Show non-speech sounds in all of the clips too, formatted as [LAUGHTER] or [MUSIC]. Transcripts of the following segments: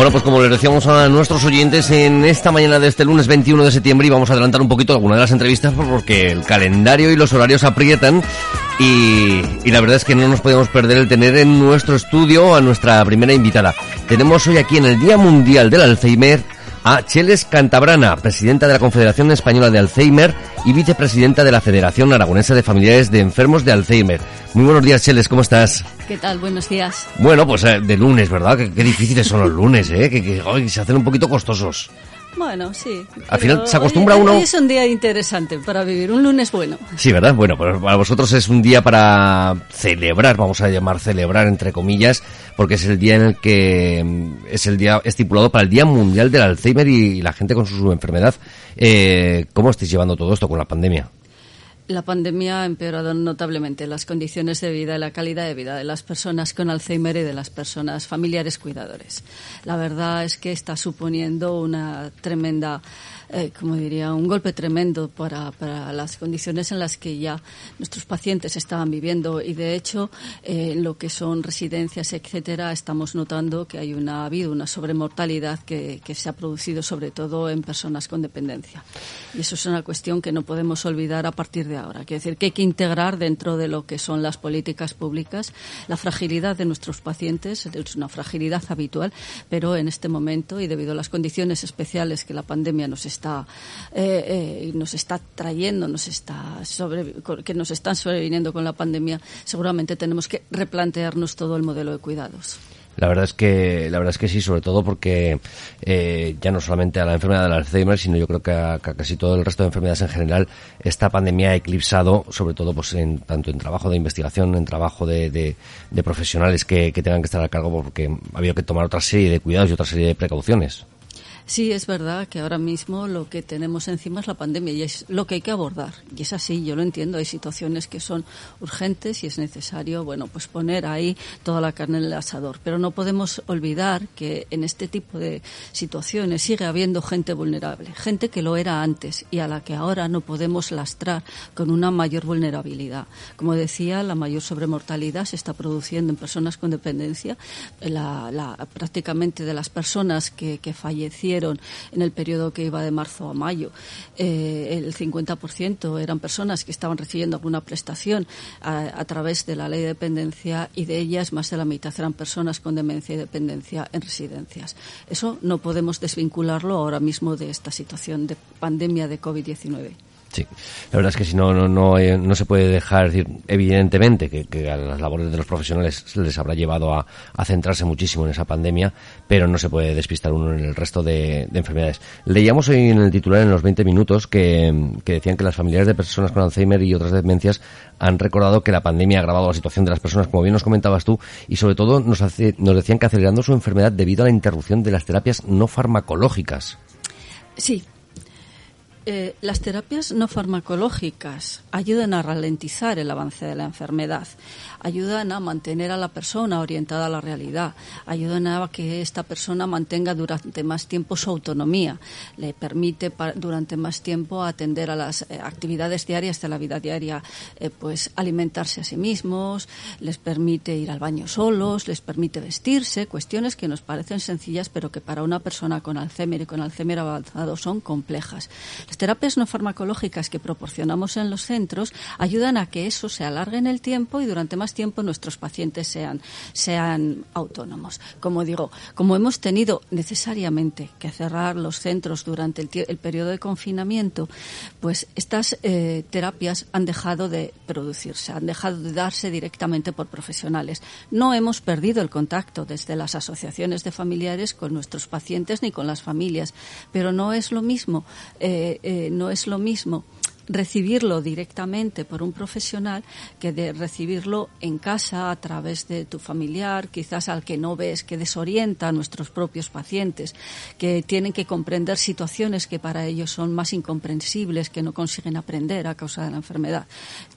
Bueno, pues como les decíamos a nuestros oyentes en esta mañana de este lunes 21 de septiembre y vamos a adelantar un poquito alguna de las entrevistas porque el calendario y los horarios aprietan y, y la verdad es que no nos podemos perder el tener en nuestro estudio a nuestra primera invitada. Tenemos hoy aquí en el Día Mundial del Alzheimer a Cheles Cantabrana, presidenta de la Confederación Española de Alzheimer y vicepresidenta de la Federación Aragonesa de Familiares de Enfermos de Alzheimer. Muy buenos días, Cheles, ¿cómo estás? ¿Qué tal? Buenos días. Bueno, pues eh, de lunes, ¿verdad? Qué, qué difíciles son los lunes, ¿eh? Que, que, ay, se hacen un poquito costosos. Bueno, sí. Al final se acostumbra hoy- uno- Hoy es un día interesante para vivir, un lunes bueno. Sí, ¿verdad? Bueno, pues para vosotros es un día para celebrar, vamos a llamar celebrar entre comillas, porque es el día en el que mm, es el día estipulado para el Día Mundial del Alzheimer y la gente con su, su enfermedad. Eh, ¿Cómo estáis llevando todo esto con la pandemia? La pandemia ha empeorado notablemente las condiciones de vida y la calidad de vida de las personas con Alzheimer y de las personas familiares cuidadores. La verdad es que está suponiendo una tremenda, eh, como diría, un golpe tremendo para, las condiciones en las que ya nuestros pacientes estaban viviendo y de hecho eh, en lo que son residencias, etcétera, estamos notando que hay una, ha habido una sobremortalidad que, que se ha producido sobre todo en personas con dependencia. Y eso es una cuestión que no podemos olvidar a partir de ahora. Quiere decir que hay que integrar dentro de lo que son las políticas públicas la fragilidad de nuestros pacientes, es una fragilidad habitual, pero en este momento y debido a las condiciones especiales que la pandemia nos está eh, eh, nos está trayendo, nos está sobre, que nos están sobreviniendo con la pandemia, seguramente tenemos que replantearnos todo el modelo de cuidados. La verdad es que la verdad es que sí, sobre todo porque eh, ya no solamente a la enfermedad del Alzheimer, sino yo creo que a, a casi todo el resto de enfermedades en general, esta pandemia ha eclipsado, sobre todo pues en tanto en trabajo de investigación, en trabajo de, de, de profesionales que, que tengan que estar a cargo, porque ha habido que tomar otra serie de cuidados y otra serie de precauciones. Sí, es verdad que ahora mismo lo que tenemos encima es la pandemia y es lo que hay que abordar. Y es así, yo lo entiendo. Hay situaciones que son urgentes y es necesario, bueno, pues poner ahí toda la carne en el asador. Pero no podemos olvidar que en este tipo de situaciones sigue habiendo gente vulnerable, gente que lo era antes y a la que ahora no podemos lastrar con una mayor vulnerabilidad. Como decía, la mayor sobremortalidad se está produciendo en personas con dependencia. La, la- prácticamente de las personas que, que en el periodo que iba de marzo a mayo, eh, el 50% eran personas que estaban recibiendo alguna prestación a, a través de la ley de dependencia y de ellas más de la mitad eran personas con demencia y dependencia en residencias. Eso no podemos desvincularlo ahora mismo de esta situación de pandemia de COVID-19. Sí, la verdad es que si no, no, no, eh, no se puede dejar decir, evidentemente, que, a las labores de los profesionales les habrá llevado a, centrarse muchísimo en esa pandemia, pero no se puede despistar uno en el resto de, de enfermedades. Leíamos hoy en el titular en los 20 minutos que, que decían que las familiares de personas con Alzheimer y otras demencias han recordado que la pandemia ha agravado la situación de las personas, como bien nos comentabas tú, y sobre todo nos, hace, nos decían que acelerando su enfermedad debido a la interrupción de las terapias no farmacológicas. Sí. Eh, las terapias no farmacológicas ayudan a ralentizar el avance de la enfermedad, ayudan a mantener a la persona orientada a la realidad, ayudan a que esta persona mantenga durante más tiempo su autonomía, le permite durante más tiempo atender a las eh, actividades diarias de la vida diaria, eh, pues alimentarse a sí mismos, les permite ir al baño solos, les permite vestirse, cuestiones que nos parecen sencillas pero que para una persona con Alzheimer y con Alzheimer avanzado son complejas. Las terapias no farmacológicas que proporcionamos en los centros ayudan a que eso se alargue en el tiempo y durante más tiempo nuestros pacientes sean, sean autónomos. Como digo, como hemos tenido necesariamente que cerrar los centros durante el, periodo de confinamiento, pues estas eh, terapias han dejado de producirse, han dejado de darse directamente por profesionales. No hemos perdido el contacto desde las asociaciones de familiares con nuestros pacientes ni con las familias, pero no es lo mismo, eh, eh, no es lo mismo recibirlo directamente por un profesional que de recibirlo en casa a través de tu familiar, quizás al que no ves, que desorienta a nuestros propios pacientes, que tienen que comprender situaciones que para ellos son más incomprensibles, que no consiguen aprender a causa de la enfermedad.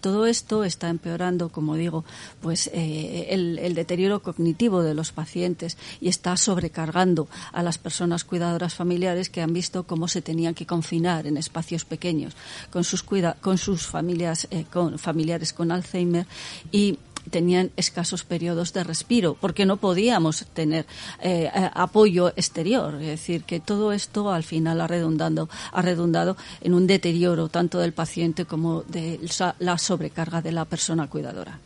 Todo esto está empeorando, como digo, pues eh, el, el deterioro cognitivo de los pacientes y está sobrecargando a las personas cuidadoras familiares que han visto cómo se tenían que confinar en espacios pequeños con sus cuida con sus familias eh, con familiares con Alzheimer y tenían escasos periodos de respiro porque no podíamos tener eh, eh, apoyo exterior. Es decir que todo esto al final ha redundando ha redundado en un deterioro tanto del paciente como de la sobrecarga de la persona cuidadora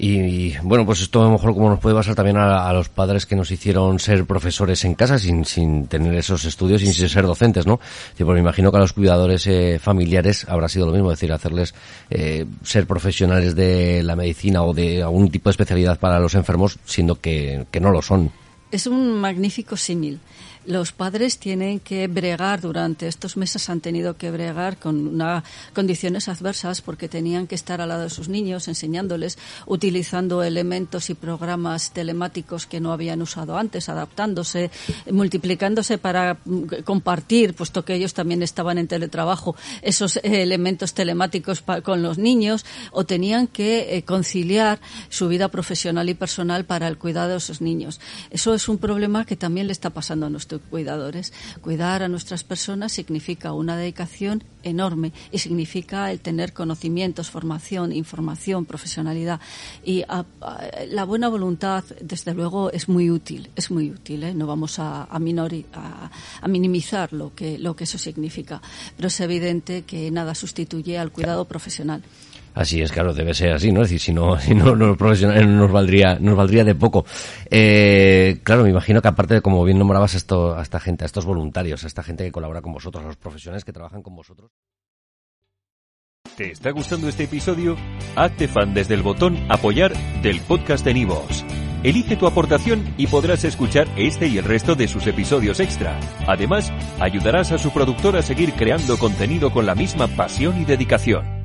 Y, bueno, pues esto a lo mejor como nos puede pasar también a, los padres que nos hicieron ser profesores en casa sin, sin tener esos estudios sin ser docentes, ¿no? Sí, pues me imagino que a los cuidadores eh, familiares habrá sido lo mismo, es decir, hacerles eh, ser profesionales de la medicina o de algún tipo de especialidad para los enfermos, siendo que, que no lo son. Es un magnífico símil. Los padres tienen que bregar durante estos meses han tenido que bregar con una, condiciones adversas porque tenían que estar al lado de sus niños enseñándoles, utilizando elementos y programas telemáticos que no habían usado antes, adaptándose, multiplicándose para mm, compartir, puesto que ellos también estaban en teletrabajo, esos eh, elementos telemáticos con los niños o tenían que eh, conciliar su vida profesional y personal para el cuidado de esos niños. Eso es un problema que también le está pasando a nuestros cuidadores. Cuidar a nuestras personas significa una dedicación enorme y significa el tener conocimientos, formación, información, profesionalidad. Y a- la buena voluntad, desde luego, es muy útil, es muy útil. ¿eh? No vamos a, a, minori- a minimizar lo que, lo que eso significa, pero es evidente que nada sustituye al cuidado profesional. Así es, claro, debe ser así, ¿no? Es decir, si no, [LAUGHS] si no, los profesionales no nos valdría, nos valdría de poco. Eh, claro, me imagino que aparte de, como bien nombrabas esto, a esta gente, a estos voluntarios, a esta gente que colabora con vosotros, a los profesionales que trabajan con vosotros. ¿Te está gustando este episodio? Hazte fan desde el botón Apoyar del podcast de Nivos. Elige tu aportación y podrás escuchar este y el resto de sus episodios extra. Además, ayudarás a su productor a seguir creando contenido con la misma pasión y dedicación.